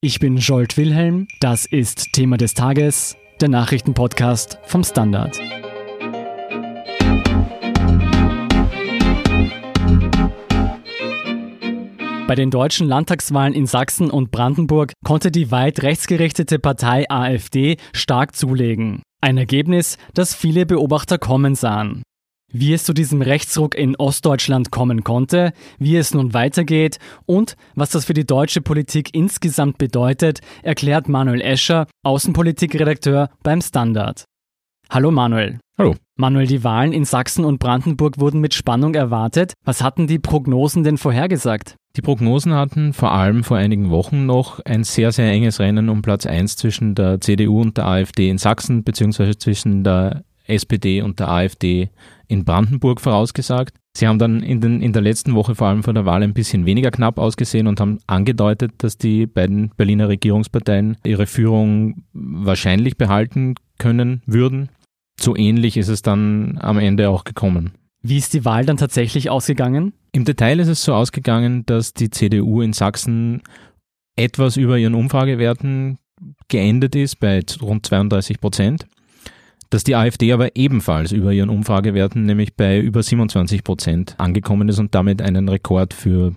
Ich bin Jolt Wilhelm, das ist Thema des Tages, der Nachrichtenpodcast vom Standard. Bei den deutschen Landtagswahlen in Sachsen und Brandenburg konnte die weit rechtsgerichtete Partei AfD stark zulegen. Ein Ergebnis, das viele Beobachter kommen sahen. Wie es zu diesem Rechtsruck in Ostdeutschland kommen konnte, wie es nun weitergeht und was das für die deutsche Politik insgesamt bedeutet, erklärt Manuel Escher, Außenpolitikredakteur beim Standard. Hallo Manuel. Hallo. Manuel, die Wahlen in Sachsen und Brandenburg wurden mit Spannung erwartet. Was hatten die Prognosen denn vorhergesagt? Die Prognosen hatten vor allem vor einigen Wochen noch ein sehr, sehr enges Rennen um Platz 1 zwischen der CDU und der AfD in Sachsen, beziehungsweise zwischen der SPD und der AfD in Brandenburg vorausgesagt. Sie haben dann in, den, in der letzten Woche vor allem vor der Wahl ein bisschen weniger knapp ausgesehen und haben angedeutet, dass die beiden Berliner Regierungsparteien ihre Führung wahrscheinlich behalten können würden. So ähnlich ist es dann am Ende auch gekommen. Wie ist die Wahl dann tatsächlich ausgegangen? Im Detail ist es so ausgegangen, dass die CDU in Sachsen etwas über ihren Umfragewerten geendet ist bei rund 32 Prozent dass die AfD aber ebenfalls über ihren Umfragewerten, nämlich bei über 27 Prozent angekommen ist und damit einen Rekord für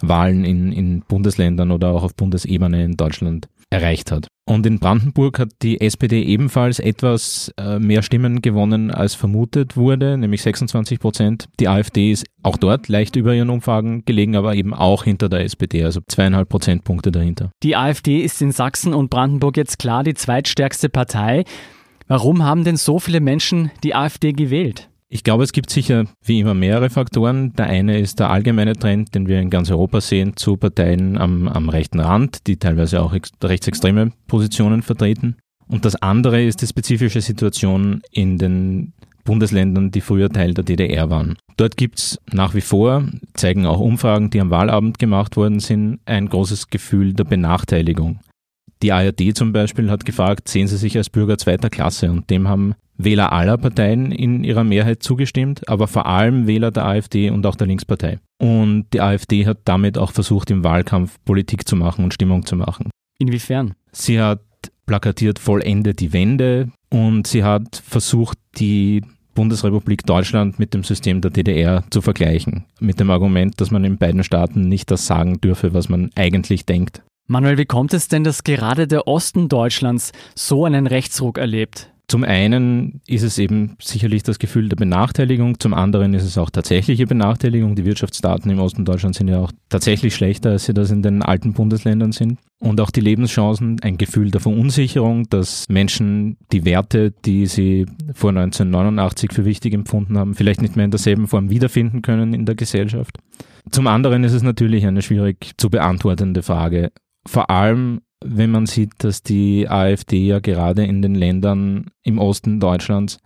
Wahlen in, in Bundesländern oder auch auf Bundesebene in Deutschland erreicht hat. Und in Brandenburg hat die SPD ebenfalls etwas äh, mehr Stimmen gewonnen, als vermutet wurde, nämlich 26 Prozent. Die AfD ist auch dort leicht über ihren Umfragen gelegen, aber eben auch hinter der SPD, also zweieinhalb Prozentpunkte dahinter. Die AfD ist in Sachsen und Brandenburg jetzt klar die zweitstärkste Partei. Warum haben denn so viele Menschen die AfD gewählt? Ich glaube, es gibt sicher wie immer mehrere Faktoren. Der eine ist der allgemeine Trend, den wir in ganz Europa sehen, zu Parteien am, am rechten Rand, die teilweise auch rechtsextreme Positionen vertreten. Und das andere ist die spezifische Situation in den Bundesländern, die früher Teil der DDR waren. Dort gibt es nach wie vor, zeigen auch Umfragen, die am Wahlabend gemacht worden sind, ein großes Gefühl der Benachteiligung. Die ARD zum Beispiel hat gefragt, sehen Sie sich als Bürger zweiter Klasse? Und dem haben Wähler aller Parteien in ihrer Mehrheit zugestimmt, aber vor allem Wähler der AfD und auch der Linkspartei. Und die AfD hat damit auch versucht, im Wahlkampf Politik zu machen und Stimmung zu machen. Inwiefern? Sie hat plakatiert Vollende die Wende und sie hat versucht, die Bundesrepublik Deutschland mit dem System der DDR zu vergleichen. Mit dem Argument, dass man in beiden Staaten nicht das sagen dürfe, was man eigentlich denkt. Manuel, wie kommt es denn, dass gerade der Osten Deutschlands so einen Rechtsruck erlebt? Zum einen ist es eben sicherlich das Gefühl der Benachteiligung, zum anderen ist es auch tatsächliche Benachteiligung. Die Wirtschaftsdaten im Osten Deutschlands sind ja auch tatsächlich schlechter, als sie das in den alten Bundesländern sind. Und auch die Lebenschancen, ein Gefühl der Verunsicherung, dass Menschen die Werte, die sie vor 1989 für wichtig empfunden haben, vielleicht nicht mehr in derselben Form wiederfinden können in der Gesellschaft. Zum anderen ist es natürlich eine schwierig zu beantwortende Frage, vor allem, wenn man sieht, dass die AfD ja gerade in den Ländern im Osten Deutschlands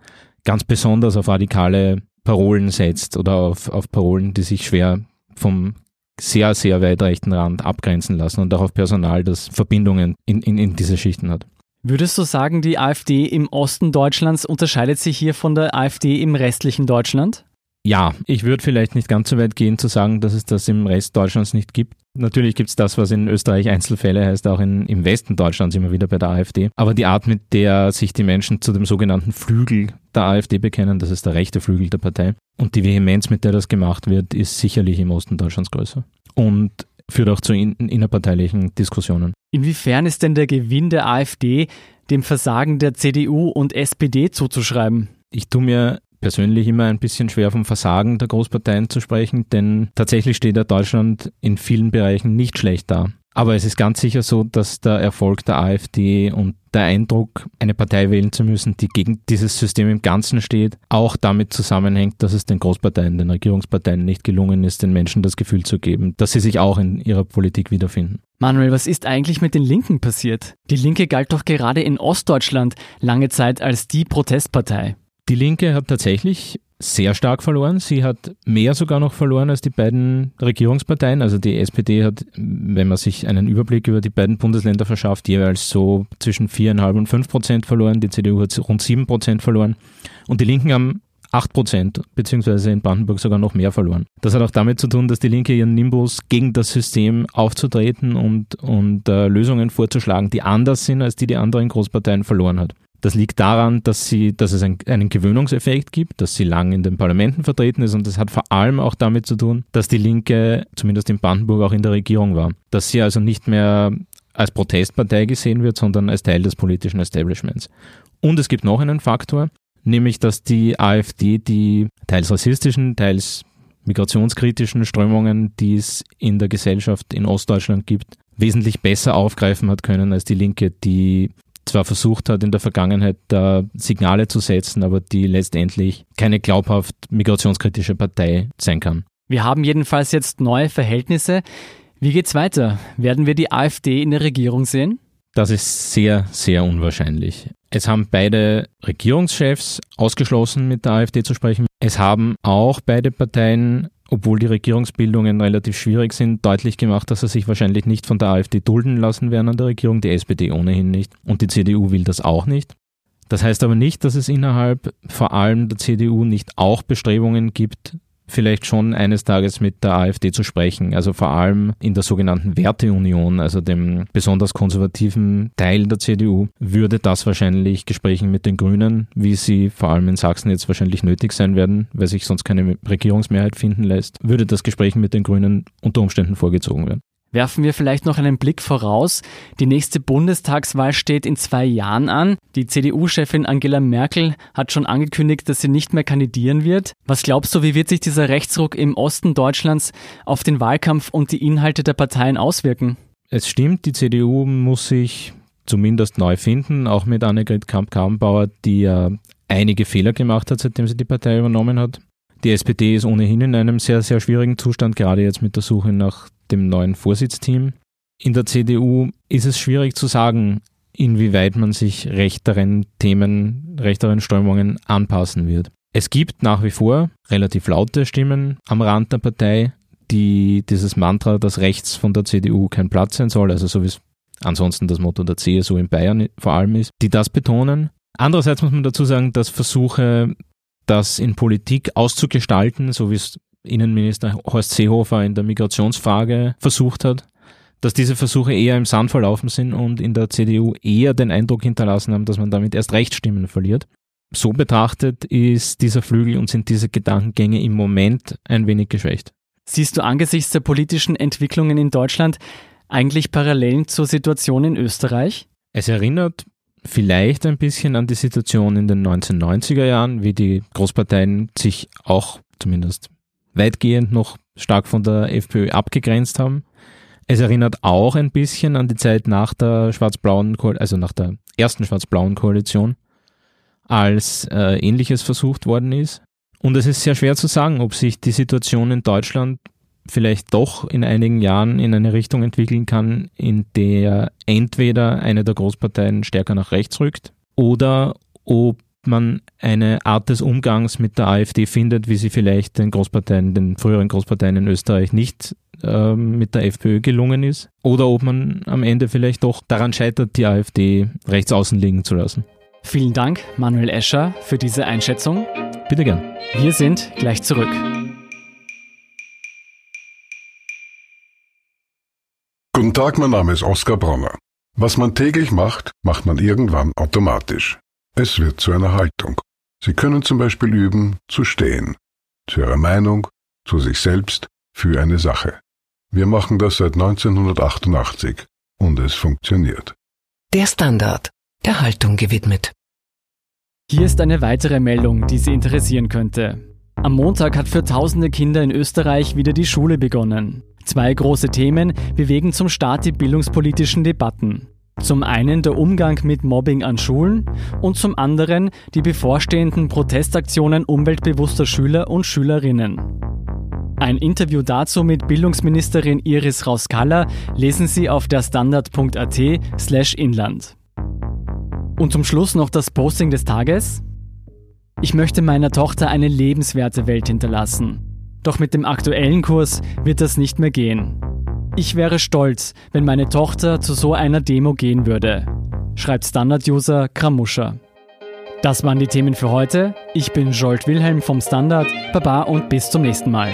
ganz besonders auf radikale Parolen setzt oder auf, auf Parolen, die sich schwer vom sehr, sehr weit rechten Rand abgrenzen lassen und auch auf Personal, das Verbindungen in, in, in diese Schichten hat. Würdest du sagen, die AfD im Osten Deutschlands unterscheidet sich hier von der AfD im restlichen Deutschland? Ja, ich würde vielleicht nicht ganz so weit gehen zu sagen, dass es das im Rest Deutschlands nicht gibt. Natürlich gibt es das, was in Österreich Einzelfälle heißt, auch in, im Westen Deutschlands immer wieder bei der AfD. Aber die Art, mit der sich die Menschen zu dem sogenannten Flügel der AfD bekennen, das ist der rechte Flügel der Partei, und die Vehemenz, mit der das gemacht wird, ist sicherlich im Osten Deutschlands größer. Und führt auch zu in, innerparteilichen Diskussionen. Inwiefern ist denn der Gewinn der AfD dem Versagen der CDU und SPD zuzuschreiben? Ich tue mir persönlich immer ein bisschen schwer vom Versagen der Großparteien zu sprechen, denn tatsächlich steht ja Deutschland in vielen Bereichen nicht schlecht da. Aber es ist ganz sicher so, dass der Erfolg der AfD und der Eindruck, eine Partei wählen zu müssen, die gegen dieses System im Ganzen steht, auch damit zusammenhängt, dass es den Großparteien, den Regierungsparteien nicht gelungen ist, den Menschen das Gefühl zu geben, dass sie sich auch in ihrer Politik wiederfinden. Manuel, was ist eigentlich mit den Linken passiert? Die Linke galt doch gerade in Ostdeutschland lange Zeit als die Protestpartei. Die Linke hat tatsächlich sehr stark verloren. Sie hat mehr sogar noch verloren als die beiden Regierungsparteien. Also die SPD hat, wenn man sich einen Überblick über die beiden Bundesländer verschafft, jeweils so zwischen viereinhalb und fünf Prozent verloren. Die CDU hat rund sieben Prozent verloren. Und die Linken haben 8 Prozent, beziehungsweise in Brandenburg sogar noch mehr verloren. Das hat auch damit zu tun, dass die Linke ihren Nimbus gegen das System aufzutreten und, und äh, Lösungen vorzuschlagen, die anders sind, als die die anderen Großparteien verloren hat. Das liegt daran, dass, sie, dass es ein, einen Gewöhnungseffekt gibt, dass sie lang in den Parlamenten vertreten ist und das hat vor allem auch damit zu tun, dass die Linke, zumindest in Brandenburg, auch in der Regierung war. Dass sie also nicht mehr als Protestpartei gesehen wird, sondern als Teil des politischen Establishments. Und es gibt noch einen Faktor, nämlich dass die AfD die teils rassistischen, teils migrationskritischen Strömungen, die es in der Gesellschaft in Ostdeutschland gibt, wesentlich besser aufgreifen hat können als die Linke, die zwar versucht hat, in der Vergangenheit da Signale zu setzen, aber die letztendlich keine glaubhaft migrationskritische Partei sein kann. Wir haben jedenfalls jetzt neue Verhältnisse. Wie geht's weiter? Werden wir die AfD in der Regierung sehen? Das ist sehr, sehr unwahrscheinlich. Es haben beide Regierungschefs ausgeschlossen, mit der AfD zu sprechen. Es haben auch beide Parteien obwohl die Regierungsbildungen relativ schwierig sind, deutlich gemacht, dass sie sich wahrscheinlich nicht von der AfD dulden lassen werden an der Regierung, die SPD ohnehin nicht und die CDU will das auch nicht. Das heißt aber nicht, dass es innerhalb vor allem der CDU nicht auch Bestrebungen gibt, vielleicht schon eines Tages mit der AfD zu sprechen. Also vor allem in der sogenannten Werteunion, also dem besonders konservativen Teil der CDU, würde das wahrscheinlich Gesprächen mit den Grünen, wie sie vor allem in Sachsen jetzt wahrscheinlich nötig sein werden, weil sich sonst keine Regierungsmehrheit finden lässt, würde das Gespräch mit den Grünen unter Umständen vorgezogen werden. Werfen wir vielleicht noch einen Blick voraus. Die nächste Bundestagswahl steht in zwei Jahren an. Die CDU-Chefin Angela Merkel hat schon angekündigt, dass sie nicht mehr kandidieren wird. Was glaubst du, wie wird sich dieser Rechtsruck im Osten Deutschlands auf den Wahlkampf und die Inhalte der Parteien auswirken? Es stimmt, die CDU muss sich zumindest neu finden, auch mit Annegret Kamp-Karrenbauer, die ja einige Fehler gemacht hat, seitdem sie die Partei übernommen hat. Die SPD ist ohnehin in einem sehr, sehr schwierigen Zustand, gerade jetzt mit der Suche nach dem neuen Vorsitzteam. In der CDU ist es schwierig zu sagen, inwieweit man sich rechteren Themen, rechteren Strömungen anpassen wird. Es gibt nach wie vor relativ laute Stimmen am Rand der Partei, die dieses Mantra, dass rechts von der CDU kein Platz sein soll, also so wie es ansonsten das Motto der CSU in Bayern vor allem ist, die das betonen. Andererseits muss man dazu sagen, dass Versuche, das in Politik auszugestalten, so wie es Innenminister Horst Seehofer in der Migrationsfrage versucht hat, dass diese Versuche eher im Sand verlaufen sind und in der CDU eher den Eindruck hinterlassen haben, dass man damit erst Rechtsstimmen verliert. So betrachtet ist dieser Flügel und sind diese Gedankengänge im Moment ein wenig geschwächt. Siehst du angesichts der politischen Entwicklungen in Deutschland eigentlich Parallelen zur Situation in Österreich? Es erinnert vielleicht ein bisschen an die Situation in den 1990er Jahren, wie die Großparteien sich auch zumindest weitgehend noch stark von der FPÖ abgegrenzt haben. Es erinnert auch ein bisschen an die Zeit nach der schwarz-blauen, also nach der ersten schwarz-blauen Koalition, als äh, ähnliches versucht worden ist. Und es ist sehr schwer zu sagen, ob sich die Situation in Deutschland vielleicht doch in einigen Jahren in eine Richtung entwickeln kann, in der entweder eine der Großparteien stärker nach rechts rückt oder ob man eine Art des Umgangs mit der AfD findet, wie sie vielleicht den Großparteien, den früheren Großparteien in Österreich nicht äh, mit der FPÖ gelungen ist. Oder ob man am Ende vielleicht doch daran scheitert, die AfD rechts außen liegen zu lassen. Vielen Dank, Manuel Escher, für diese Einschätzung. Bitte gern. Wir sind gleich zurück. Guten Tag, mein Name ist Oskar Bronner. Was man täglich macht, macht man irgendwann automatisch. Es wird zu einer Haltung. Sie können zum Beispiel üben, zu stehen. Zu Ihrer Meinung, zu sich selbst, für eine Sache. Wir machen das seit 1988 und es funktioniert. Der Standard, der Haltung gewidmet. Hier ist eine weitere Meldung, die Sie interessieren könnte. Am Montag hat für tausende Kinder in Österreich wieder die Schule begonnen. Zwei große Themen bewegen zum Start die bildungspolitischen Debatten. Zum einen der Umgang mit Mobbing an Schulen und zum anderen die bevorstehenden Protestaktionen umweltbewusster Schüler und Schülerinnen. Ein Interview dazu mit Bildungsministerin Iris Rauskalla lesen Sie auf der standard.at slash inland. Und zum Schluss noch das Posting des Tages. Ich möchte meiner Tochter eine lebenswerte Welt hinterlassen. Doch mit dem aktuellen Kurs wird das nicht mehr gehen. Ich wäre stolz, wenn meine Tochter zu so einer Demo gehen würde, schreibt Standard-User Kramuscher. Das waren die Themen für heute. Ich bin Jolt Wilhelm vom Standard. Baba und bis zum nächsten Mal.